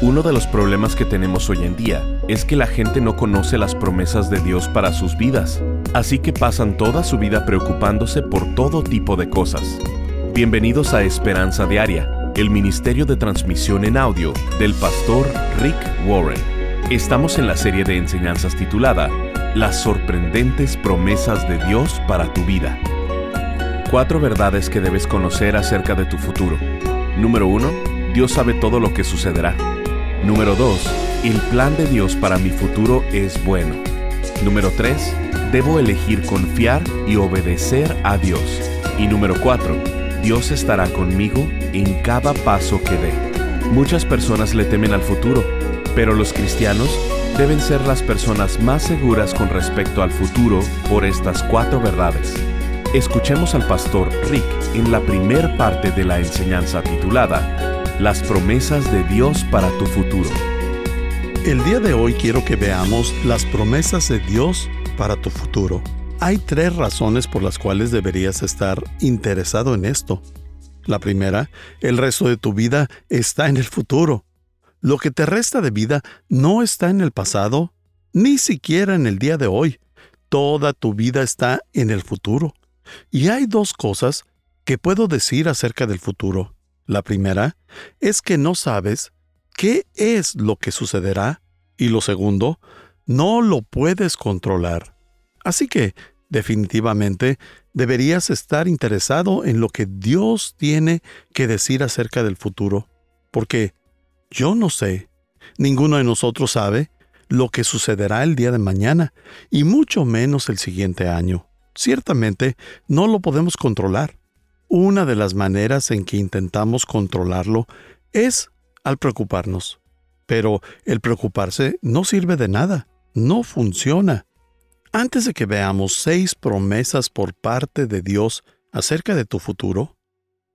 Uno de los problemas que tenemos hoy en día es que la gente no conoce las promesas de Dios para sus vidas, así que pasan toda su vida preocupándose por todo tipo de cosas. Bienvenidos a Esperanza Diaria, el ministerio de transmisión en audio del pastor Rick Warren. Estamos en la serie de enseñanzas titulada Las sorprendentes promesas de Dios para tu vida. Cuatro verdades que debes conocer acerca de tu futuro. Número 1. Dios sabe todo lo que sucederá. Número 2. El plan de Dios para mi futuro es bueno. Número 3. Debo elegir confiar y obedecer a Dios. Y número 4. Dios estará conmigo en cada paso que dé. Muchas personas le temen al futuro, pero los cristianos deben ser las personas más seguras con respecto al futuro por estas cuatro verdades. Escuchemos al pastor Rick en la primer parte de la enseñanza titulada las promesas de Dios para tu futuro. El día de hoy quiero que veamos las promesas de Dios para tu futuro. Hay tres razones por las cuales deberías estar interesado en esto. La primera, el resto de tu vida está en el futuro. Lo que te resta de vida no está en el pasado, ni siquiera en el día de hoy. Toda tu vida está en el futuro. Y hay dos cosas que puedo decir acerca del futuro. La primera es que no sabes qué es lo que sucederá y lo segundo, no lo puedes controlar. Así que, definitivamente, deberías estar interesado en lo que Dios tiene que decir acerca del futuro, porque yo no sé, ninguno de nosotros sabe lo que sucederá el día de mañana, y mucho menos el siguiente año. Ciertamente, no lo podemos controlar. Una de las maneras en que intentamos controlarlo es al preocuparnos. Pero el preocuparse no sirve de nada, no funciona. Antes de que veamos seis promesas por parte de Dios acerca de tu futuro,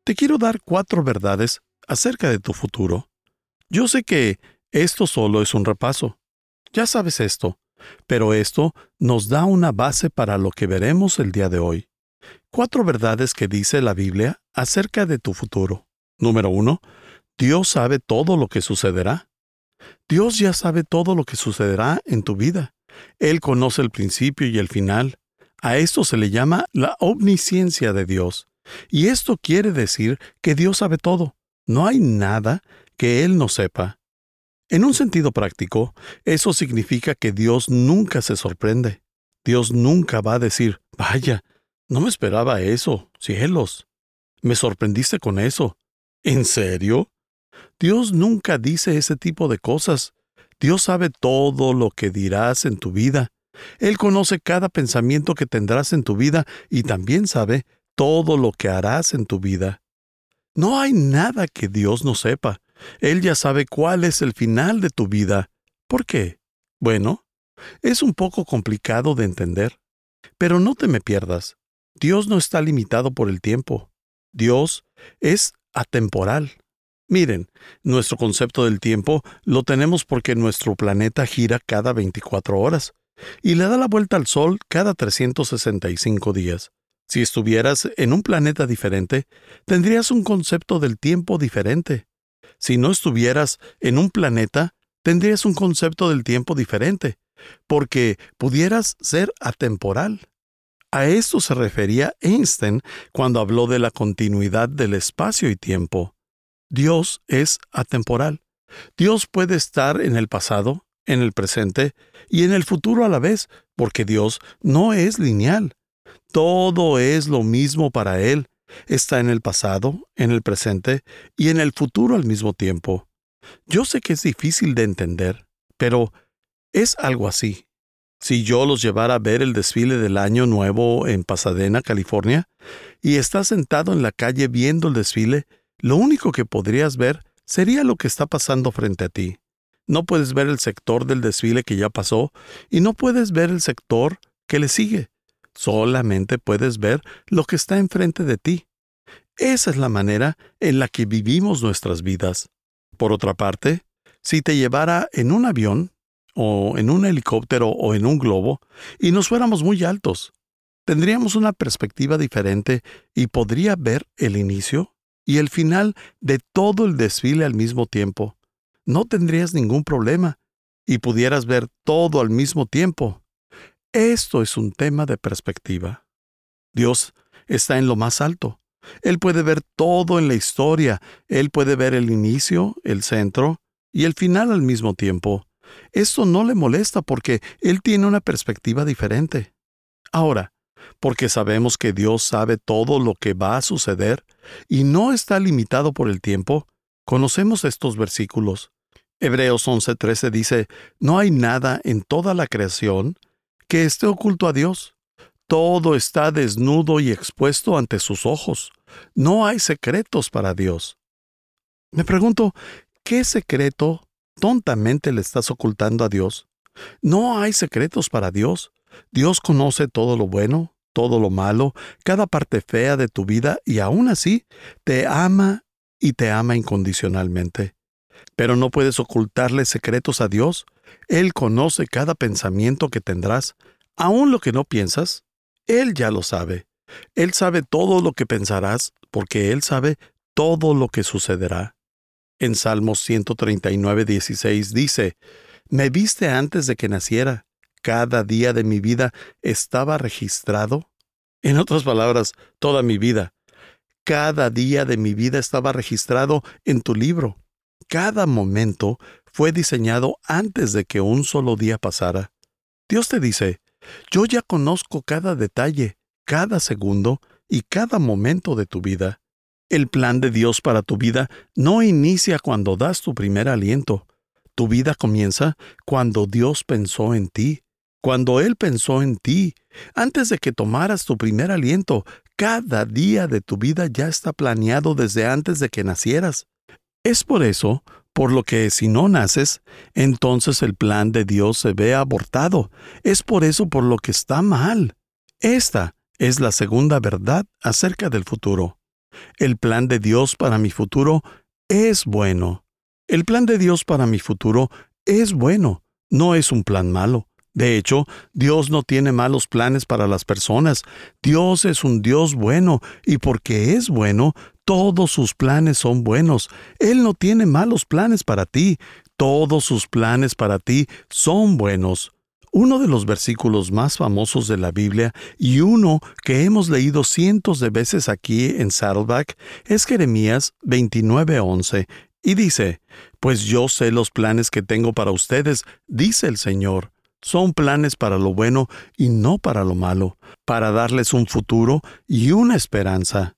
te quiero dar cuatro verdades acerca de tu futuro. Yo sé que esto solo es un repaso. Ya sabes esto, pero esto nos da una base para lo que veremos el día de hoy. Cuatro verdades que dice la Biblia acerca de tu futuro. Número uno, Dios sabe todo lo que sucederá. Dios ya sabe todo lo que sucederá en tu vida. Él conoce el principio y el final. A esto se le llama la omnisciencia de Dios. Y esto quiere decir que Dios sabe todo. No hay nada que Él no sepa. En un sentido práctico, eso significa que Dios nunca se sorprende. Dios nunca va a decir, vaya, no me esperaba eso, cielos. Me sorprendiste con eso. ¿En serio? Dios nunca dice ese tipo de cosas. Dios sabe todo lo que dirás en tu vida. Él conoce cada pensamiento que tendrás en tu vida y también sabe todo lo que harás en tu vida. No hay nada que Dios no sepa. Él ya sabe cuál es el final de tu vida. ¿Por qué? Bueno, es un poco complicado de entender. Pero no te me pierdas. Dios no está limitado por el tiempo. Dios es atemporal. Miren, nuestro concepto del tiempo lo tenemos porque nuestro planeta gira cada 24 horas y le da la vuelta al Sol cada 365 días. Si estuvieras en un planeta diferente, tendrías un concepto del tiempo diferente. Si no estuvieras en un planeta, tendrías un concepto del tiempo diferente, porque pudieras ser atemporal. A esto se refería Einstein cuando habló de la continuidad del espacio y tiempo. Dios es atemporal. Dios puede estar en el pasado, en el presente y en el futuro a la vez, porque Dios no es lineal. Todo es lo mismo para Él. Está en el pasado, en el presente y en el futuro al mismo tiempo. Yo sé que es difícil de entender, pero es algo así. Si yo los llevara a ver el desfile del Año Nuevo en Pasadena, California, y estás sentado en la calle viendo el desfile, lo único que podrías ver sería lo que está pasando frente a ti. No puedes ver el sector del desfile que ya pasó y no puedes ver el sector que le sigue. Solamente puedes ver lo que está enfrente de ti. Esa es la manera en la que vivimos nuestras vidas. Por otra parte, si te llevara en un avión, o en un helicóptero o en un globo y nos fuéramos muy altos. Tendríamos una perspectiva diferente y podría ver el inicio y el final de todo el desfile al mismo tiempo. no tendrías ningún problema y pudieras ver todo al mismo tiempo. Esto es un tema de perspectiva. Dios está en lo más alto. Él puede ver todo en la historia. Él puede ver el inicio, el centro y el final al mismo tiempo. Esto no le molesta porque Él tiene una perspectiva diferente. Ahora, porque sabemos que Dios sabe todo lo que va a suceder y no está limitado por el tiempo, conocemos estos versículos. Hebreos 11:13 dice, No hay nada en toda la creación que esté oculto a Dios. Todo está desnudo y expuesto ante sus ojos. No hay secretos para Dios. Me pregunto, ¿qué secreto tontamente le estás ocultando a Dios? No hay secretos para Dios. Dios conoce todo lo bueno, todo lo malo, cada parte fea de tu vida y aún así te ama y te ama incondicionalmente. Pero no puedes ocultarle secretos a Dios. Él conoce cada pensamiento que tendrás, aun lo que no piensas. Él ya lo sabe. Él sabe todo lo que pensarás, porque Él sabe todo lo que sucederá. En Salmos 139, 16 dice, Me viste antes de que naciera, cada día de mi vida estaba registrado. En otras palabras, toda mi vida. Cada día de mi vida estaba registrado en tu libro. Cada momento fue diseñado antes de que un solo día pasara. Dios te dice, yo ya conozco cada detalle, cada segundo y cada momento de tu vida. El plan de Dios para tu vida no inicia cuando das tu primer aliento. Tu vida comienza cuando Dios pensó en ti, cuando Él pensó en ti. Antes de que tomaras tu primer aliento, cada día de tu vida ya está planeado desde antes de que nacieras. Es por eso por lo que si no naces, entonces el plan de Dios se ve abortado. Es por eso por lo que está mal. Esta es la segunda verdad acerca del futuro. El plan de Dios para mi futuro es bueno. El plan de Dios para mi futuro es bueno, no es un plan malo. De hecho, Dios no tiene malos planes para las personas. Dios es un Dios bueno, y porque es bueno, todos sus planes son buenos. Él no tiene malos planes para ti. Todos sus planes para ti son buenos. Uno de los versículos más famosos de la Biblia y uno que hemos leído cientos de veces aquí en Saddleback es Jeremías 29:11 y dice, Pues yo sé los planes que tengo para ustedes, dice el Señor. Son planes para lo bueno y no para lo malo, para darles un futuro y una esperanza.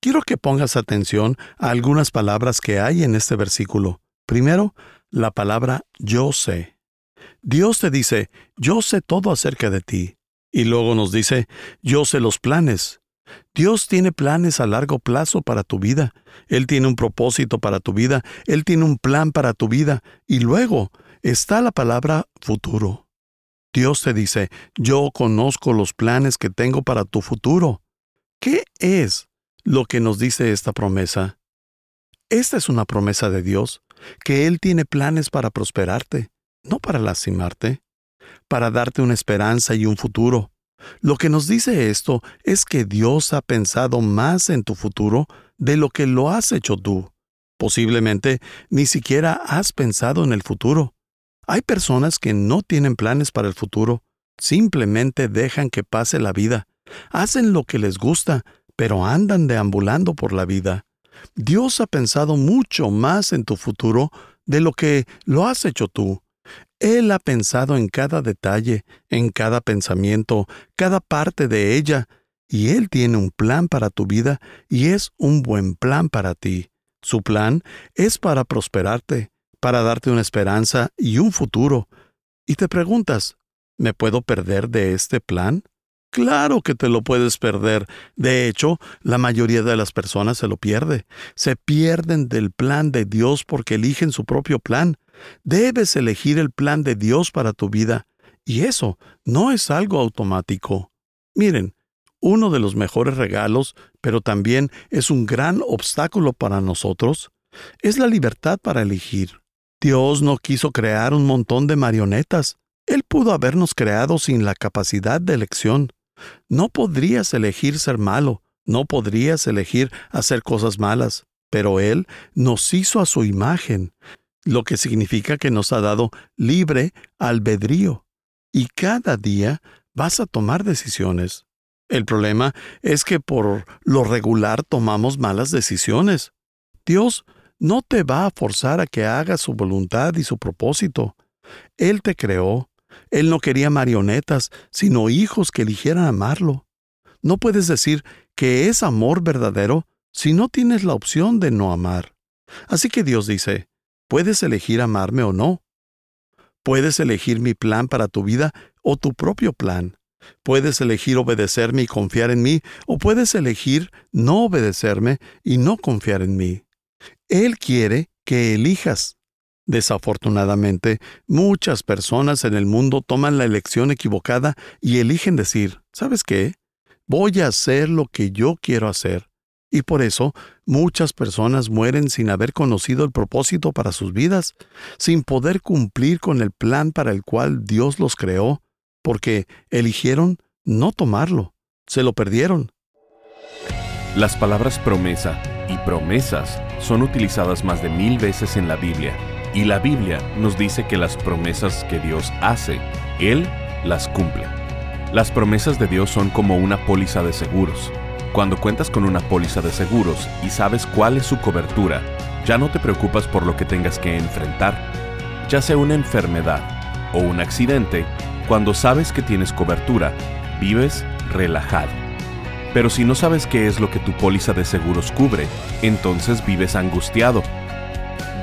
Quiero que pongas atención a algunas palabras que hay en este versículo. Primero, la palabra yo sé. Dios te dice, yo sé todo acerca de ti. Y luego nos dice, yo sé los planes. Dios tiene planes a largo plazo para tu vida. Él tiene un propósito para tu vida. Él tiene un plan para tu vida. Y luego está la palabra futuro. Dios te dice, yo conozco los planes que tengo para tu futuro. ¿Qué es lo que nos dice esta promesa. Esta es una promesa de Dios, que Él tiene planes para prosperarte, no para lastimarte, para darte una esperanza y un futuro. Lo que nos dice esto es que Dios ha pensado más en tu futuro de lo que lo has hecho tú. Posiblemente ni siquiera has pensado en el futuro. Hay personas que no tienen planes para el futuro, simplemente dejan que pase la vida, hacen lo que les gusta, pero andan deambulando por la vida. Dios ha pensado mucho más en tu futuro de lo que lo has hecho tú. Él ha pensado en cada detalle, en cada pensamiento, cada parte de ella, y Él tiene un plan para tu vida y es un buen plan para ti. Su plan es para prosperarte, para darte una esperanza y un futuro. Y te preguntas, ¿me puedo perder de este plan? Claro que te lo puedes perder. De hecho, la mayoría de las personas se lo pierde. Se pierden del plan de Dios porque eligen su propio plan. Debes elegir el plan de Dios para tu vida. Y eso no es algo automático. Miren, uno de los mejores regalos, pero también es un gran obstáculo para nosotros, es la libertad para elegir. Dios no quiso crear un montón de marionetas. Él pudo habernos creado sin la capacidad de elección. No podrías elegir ser malo, no podrías elegir hacer cosas malas, pero Él nos hizo a su imagen. lo que significa que nos ha dado libre albedrío. Y cada día vas a tomar decisiones. El problema es que por lo regular tomamos malas decisiones. Dios no te va a forzar a que hagas su voluntad y su propósito. Él te creó. Él no quería marionetas, sino hijos que eligieran amarlo. No puedes decir que es amor verdadero si no tienes la opción de no amar. Así que Dios dice, puedes elegir amarme o no. Puedes elegir mi plan para tu vida o tu propio plan. Puedes elegir obedecerme y confiar en mí, o puedes elegir no obedecerme y no confiar en mí. Él quiere que elijas. Desafortunadamente, muchas personas en el mundo toman la elección equivocada y eligen decir, ¿sabes qué? Voy a hacer lo que yo quiero hacer. Y por eso muchas personas mueren sin haber conocido el propósito para sus vidas, sin poder cumplir con el plan para el cual Dios los creó, porque eligieron no tomarlo, se lo perdieron. Las palabras promesa y promesas son utilizadas más de mil veces en la Biblia, y la Biblia nos dice que las promesas que Dios hace, Él las cumple. Las promesas de Dios son como una póliza de seguros. Cuando cuentas con una póliza de seguros y sabes cuál es su cobertura, ya no te preocupas por lo que tengas que enfrentar, ya sea una enfermedad o un accidente, cuando sabes que tienes cobertura, vives relajado. Pero si no sabes qué es lo que tu póliza de seguros cubre, entonces vives angustiado.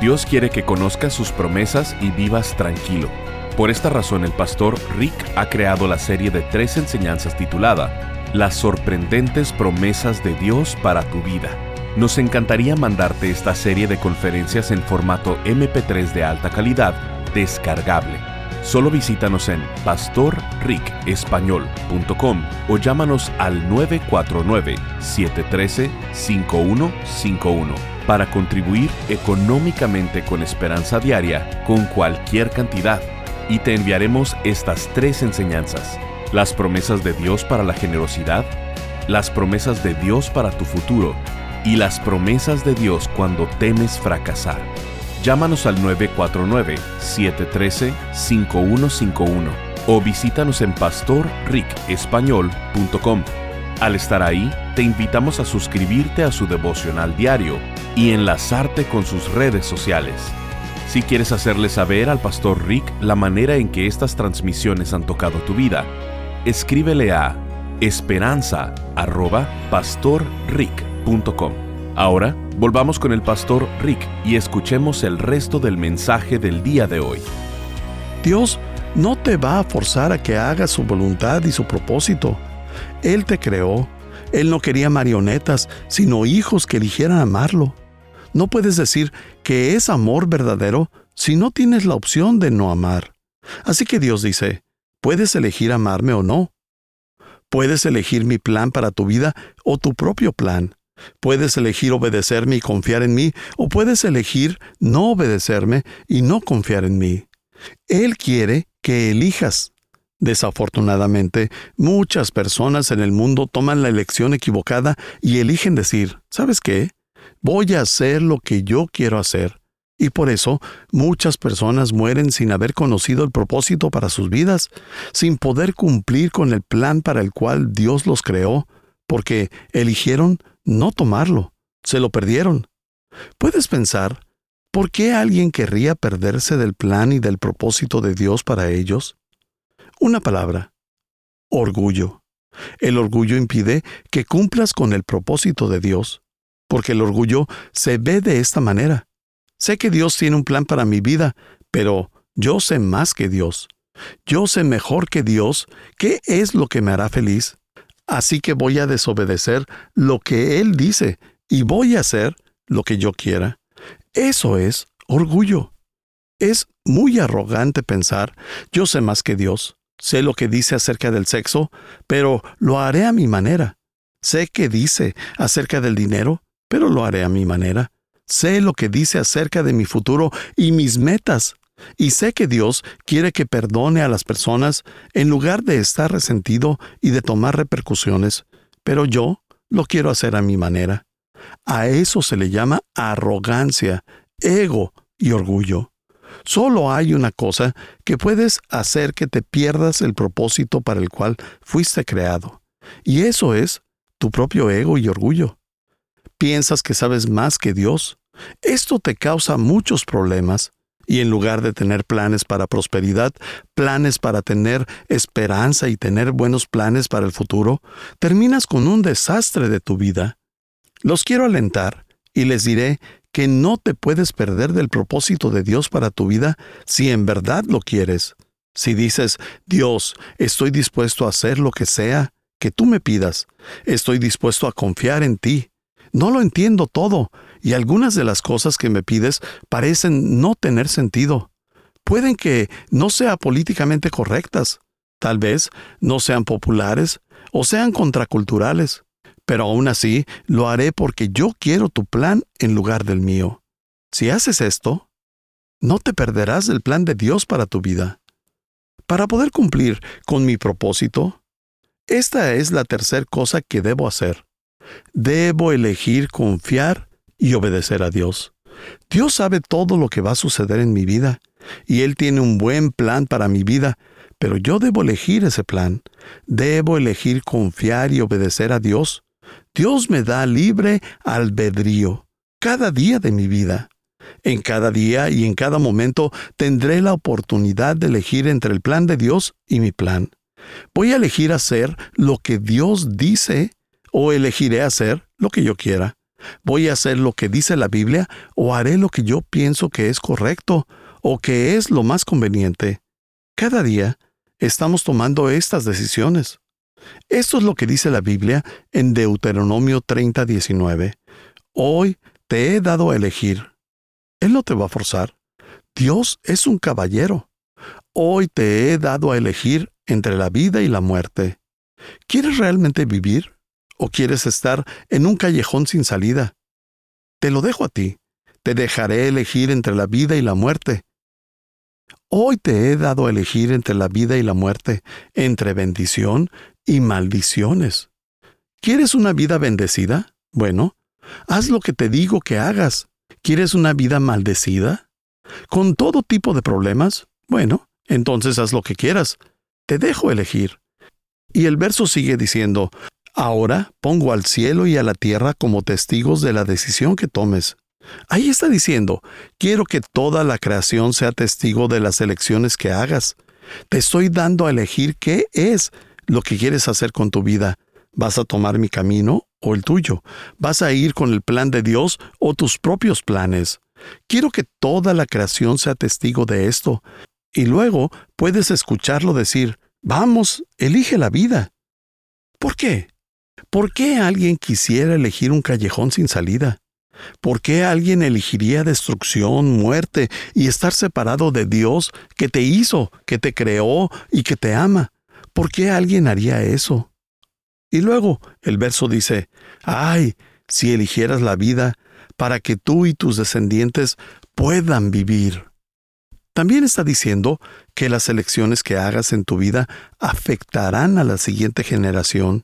Dios quiere que conozcas sus promesas y vivas tranquilo. Por esta razón el pastor Rick ha creado la serie de tres enseñanzas titulada Las sorprendentes promesas de Dios para tu vida. Nos encantaría mandarte esta serie de conferencias en formato MP3 de alta calidad, descargable Solo visítanos en pastorricespañol.com o llámanos al 949-713-5151 para contribuir económicamente con Esperanza Diaria con cualquier cantidad y te enviaremos estas tres enseñanzas. Las promesas de Dios para la generosidad, las promesas de Dios para tu futuro y las promesas de Dios cuando temes fracasar. Llámanos al 949-713-5151 o visítanos en pastorricespañol.com. Al estar ahí, te invitamos a suscribirte a su devocional diario y enlazarte con sus redes sociales. Si quieres hacerle saber al pastor Rick la manera en que estas transmisiones han tocado tu vida, escríbele a esperanza.pastorrick.com. Ahora, volvamos con el pastor Rick y escuchemos el resto del mensaje del día de hoy. Dios no te va a forzar a que hagas su voluntad y su propósito. Él te creó. Él no quería marionetas, sino hijos que eligieran amarlo. No puedes decir que es amor verdadero si no tienes la opción de no amar. Así que Dios dice, puedes elegir amarme o no. Puedes elegir mi plan para tu vida o tu propio plan. Puedes elegir obedecerme y confiar en mí, o puedes elegir no obedecerme y no confiar en mí. Él quiere que elijas. Desafortunadamente, muchas personas en el mundo toman la elección equivocada y eligen decir, ¿sabes qué? Voy a hacer lo que yo quiero hacer. Y por eso muchas personas mueren sin haber conocido el propósito para sus vidas, sin poder cumplir con el plan para el cual Dios los creó, porque eligieron no tomarlo, se lo perdieron. Puedes pensar, ¿por qué alguien querría perderse del plan y del propósito de Dios para ellos? Una palabra, orgullo. El orgullo impide que cumplas con el propósito de Dios, porque el orgullo se ve de esta manera. Sé que Dios tiene un plan para mi vida, pero yo sé más que Dios. Yo sé mejor que Dios qué es lo que me hará feliz así que voy a desobedecer lo que Él dice y voy a hacer lo que yo quiera. Eso es orgullo. Es muy arrogante pensar, yo sé más que Dios, sé lo que dice acerca del sexo, pero lo haré a mi manera. Sé que dice acerca del dinero, pero lo haré a mi manera. Sé lo que dice acerca de mi futuro y mis metas, y sé que Dios quiere que perdone a las personas en lugar de estar resentido y de tomar repercusiones, pero yo lo quiero hacer a mi manera. A eso se le llama arrogancia, ego y orgullo. Solo hay una cosa que puedes hacer que te pierdas el propósito para el cual fuiste creado. Y eso es tu propio ego y orgullo. Piensas que sabes más que Dios. Esto te causa muchos problemas. Y en lugar de tener planes para prosperidad, planes para tener esperanza y tener buenos planes para el futuro, terminas con un desastre de tu vida. Los quiero alentar y les diré que no te puedes perder del propósito de Dios para tu vida si en verdad lo quieres. Si dices, Dios, estoy dispuesto a hacer lo que sea que tú me pidas, estoy dispuesto a confiar en ti. No lo entiendo todo, y algunas de las cosas que me pides parecen no tener sentido. Pueden que no sean políticamente correctas, tal vez no sean populares o sean contraculturales pero aún así lo haré porque yo quiero tu plan en lugar del mío. Si haces esto, no te perderás del plan de Dios para tu vida. Para poder cumplir con mi propósito, esta es la tercera cosa que debo hacer. Debo elegir confiar y obedecer a Dios. Dios sabe todo lo que va a suceder en mi vida, y Él tiene un buen plan para mi vida, pero yo debo elegir ese plan. Debo elegir confiar y obedecer a Dios, Dios me da libre albedrío cada día de mi vida. En cada día y en cada momento tendré la oportunidad de elegir entre el plan de Dios y mi plan. Voy a elegir hacer lo que Dios dice o elegiré hacer lo que yo quiera. Voy a hacer lo que dice la Biblia o haré lo que yo pienso que es correcto o que es lo más conveniente. Cada día estamos tomando estas decisiones. Esto es lo que dice la Biblia en Deuteronomio 30, 19. Hoy te he dado a elegir. Él no te va a forzar. Dios es un caballero. Hoy te he dado a elegir entre la vida y la muerte. ¿Quieres realmente vivir? ¿O quieres estar en un callejón sin salida? Te lo dejo a ti. Te dejaré elegir entre la vida y la muerte. Hoy te he dado a elegir entre la vida y la muerte, entre bendición y maldiciones. ¿Quieres una vida bendecida? Bueno, haz lo que te digo que hagas. ¿Quieres una vida maldecida? ¿Con todo tipo de problemas? Bueno, entonces haz lo que quieras. Te dejo elegir. Y el verso sigue diciendo, Ahora pongo al cielo y a la tierra como testigos de la decisión que tomes. Ahí está diciendo, quiero que toda la creación sea testigo de las elecciones que hagas. Te estoy dando a elegir qué es lo que quieres hacer con tu vida. ¿Vas a tomar mi camino o el tuyo? ¿Vas a ir con el plan de Dios o tus propios planes? Quiero que toda la creación sea testigo de esto. Y luego puedes escucharlo decir, vamos, elige la vida. ¿Por qué? ¿Por qué alguien quisiera elegir un callejón sin salida? ¿Por qué alguien elegiría destrucción, muerte y estar separado de Dios que te hizo, que te creó y que te ama? ¿Por qué alguien haría eso? Y luego el verso dice, ay, si eligieras la vida para que tú y tus descendientes puedan vivir. También está diciendo que las elecciones que hagas en tu vida afectarán a la siguiente generación.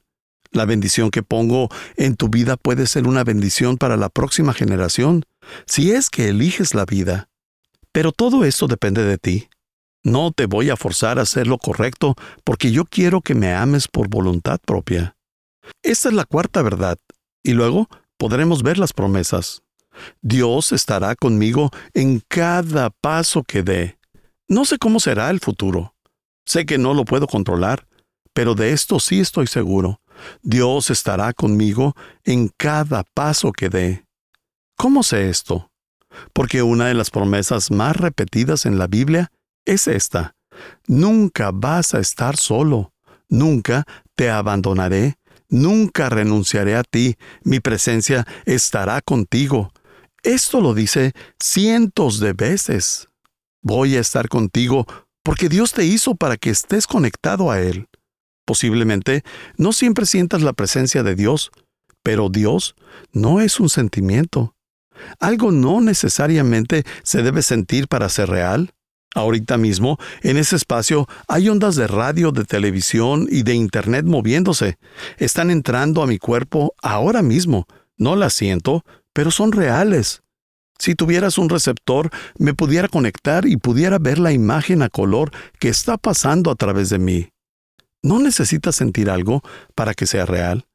La bendición que pongo en tu vida puede ser una bendición para la próxima generación, si es que eliges la vida. Pero todo esto depende de ti. No te voy a forzar a hacer lo correcto porque yo quiero que me ames por voluntad propia. Esta es la cuarta verdad, y luego podremos ver las promesas. Dios estará conmigo en cada paso que dé. No sé cómo será el futuro. Sé que no lo puedo controlar, pero de esto sí estoy seguro. Dios estará conmigo en cada paso que dé. ¿Cómo sé esto? Porque una de las promesas más repetidas en la Biblia es esta. Nunca vas a estar solo, nunca te abandonaré, nunca renunciaré a ti, mi presencia estará contigo. Esto lo dice cientos de veces. Voy a estar contigo porque Dios te hizo para que estés conectado a Él. Posiblemente no siempre sientas la presencia de Dios, pero Dios no es un sentimiento. Algo no necesariamente se debe sentir para ser real. Ahorita mismo, en ese espacio hay ondas de radio, de televisión y de Internet moviéndose. Están entrando a mi cuerpo ahora mismo. No las siento, pero son reales. Si tuvieras un receptor, me pudiera conectar y pudiera ver la imagen a color que está pasando a través de mí. No necesitas sentir algo para que sea real.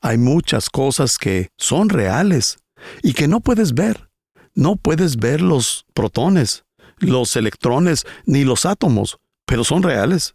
Hay muchas cosas que son reales y que no puedes ver. No puedes ver los protones, los electrones ni los átomos, pero son reales.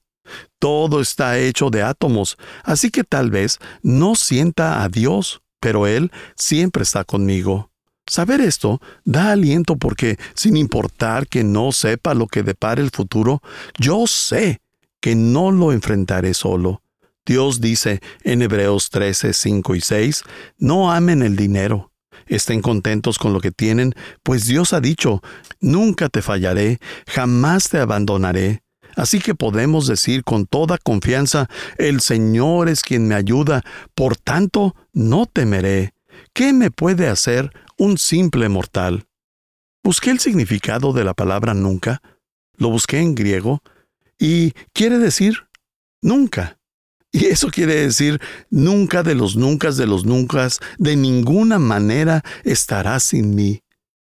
Todo está hecho de átomos, así que tal vez no sienta a Dios, pero Él siempre está conmigo. Saber esto da aliento porque, sin importar que no sepa lo que depara el futuro, yo sé que no lo enfrentaré solo. Dios dice en Hebreos 13, 5 y 6, no amen el dinero. Estén contentos con lo que tienen, pues Dios ha dicho, nunca te fallaré, jamás te abandonaré. Así que podemos decir con toda confianza, el Señor es quien me ayuda, por tanto, no temeré. ¿Qué me puede hacer un simple mortal? Busqué el significado de la palabra nunca, lo busqué en griego, y quiere decir nunca. Y eso quiere decir nunca de los nunca de los nunca, de ninguna manera estarás sin mí.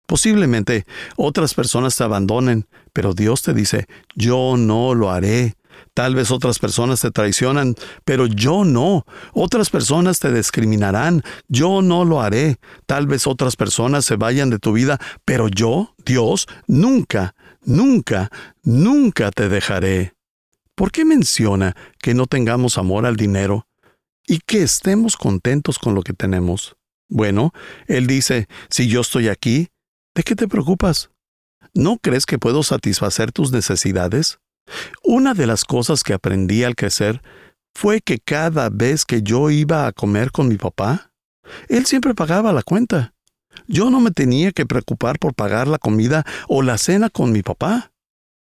Posiblemente otras personas te abandonen, pero Dios te dice, yo no lo haré. Tal vez otras personas te traicionan, pero yo no. Otras personas te discriminarán, yo no lo haré. Tal vez otras personas se vayan de tu vida, pero yo, Dios, nunca, nunca, nunca te dejaré. ¿Por qué menciona que no tengamos amor al dinero y que estemos contentos con lo que tenemos? Bueno, Él dice, si yo estoy aquí, ¿de qué te preocupas? ¿No crees que puedo satisfacer tus necesidades? Una de las cosas que aprendí al crecer fue que cada vez que yo iba a comer con mi papá, él siempre pagaba la cuenta. Yo no me tenía que preocupar por pagar la comida o la cena con mi papá.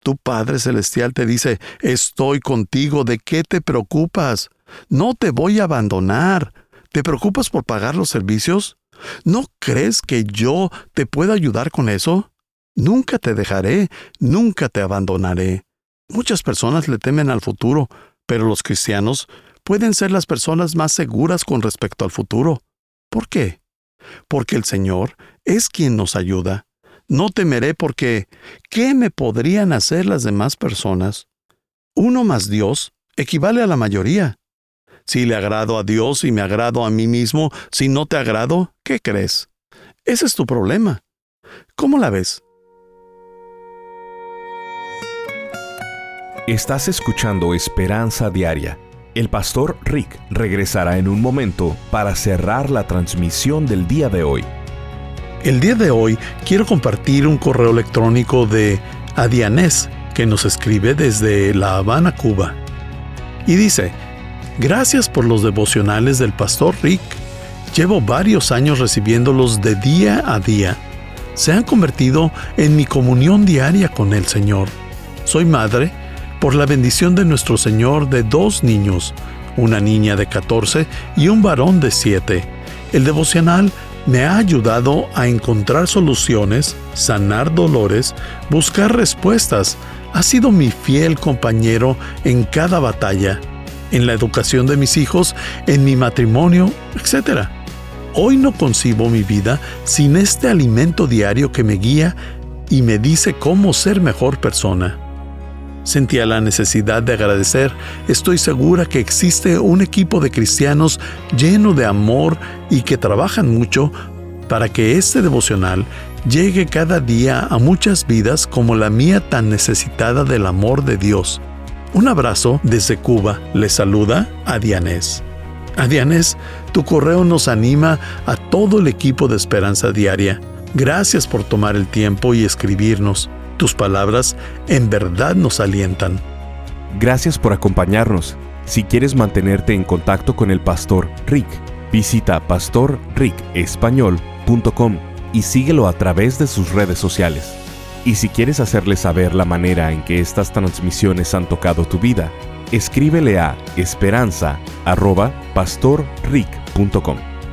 Tu Padre Celestial te dice, estoy contigo, ¿de qué te preocupas? No te voy a abandonar. ¿Te preocupas por pagar los servicios? ¿No crees que yo te puedo ayudar con eso? Nunca te dejaré, nunca te abandonaré. Muchas personas le temen al futuro, pero los cristianos pueden ser las personas más seguras con respecto al futuro. ¿Por qué? Porque el Señor es quien nos ayuda. No temeré porque ¿qué me podrían hacer las demás personas? Uno más Dios equivale a la mayoría. Si le agrado a Dios y me agrado a mí mismo, si no te agrado, ¿qué crees? Ese es tu problema. ¿Cómo la ves? Estás escuchando Esperanza Diaria. El pastor Rick regresará en un momento para cerrar la transmisión del día de hoy. El día de hoy quiero compartir un correo electrónico de Adianés que nos escribe desde La Habana, Cuba. Y dice, gracias por los devocionales del pastor Rick. Llevo varios años recibiéndolos de día a día. Se han convertido en mi comunión diaria con el Señor. Soy madre por la bendición de nuestro Señor de dos niños, una niña de 14 y un varón de 7. El devocional me ha ayudado a encontrar soluciones, sanar dolores, buscar respuestas. Ha sido mi fiel compañero en cada batalla, en la educación de mis hijos, en mi matrimonio, etc. Hoy no concibo mi vida sin este alimento diario que me guía y me dice cómo ser mejor persona. Sentía la necesidad de agradecer. Estoy segura que existe un equipo de cristianos lleno de amor y que trabajan mucho para que este devocional llegue cada día a muchas vidas como la mía tan necesitada del amor de Dios. Un abrazo desde Cuba. Le saluda a Dianés. A Dianés, tu correo nos anima a todo el equipo de Esperanza Diaria. Gracias por tomar el tiempo y escribirnos. Tus palabras en verdad nos alientan. Gracias por acompañarnos. Si quieres mantenerte en contacto con el pastor Rick, visita pastorricespañol.com y síguelo a través de sus redes sociales. Y si quieres hacerle saber la manera en que estas transmisiones han tocado tu vida, escríbele a esperanza.pastorrick.com.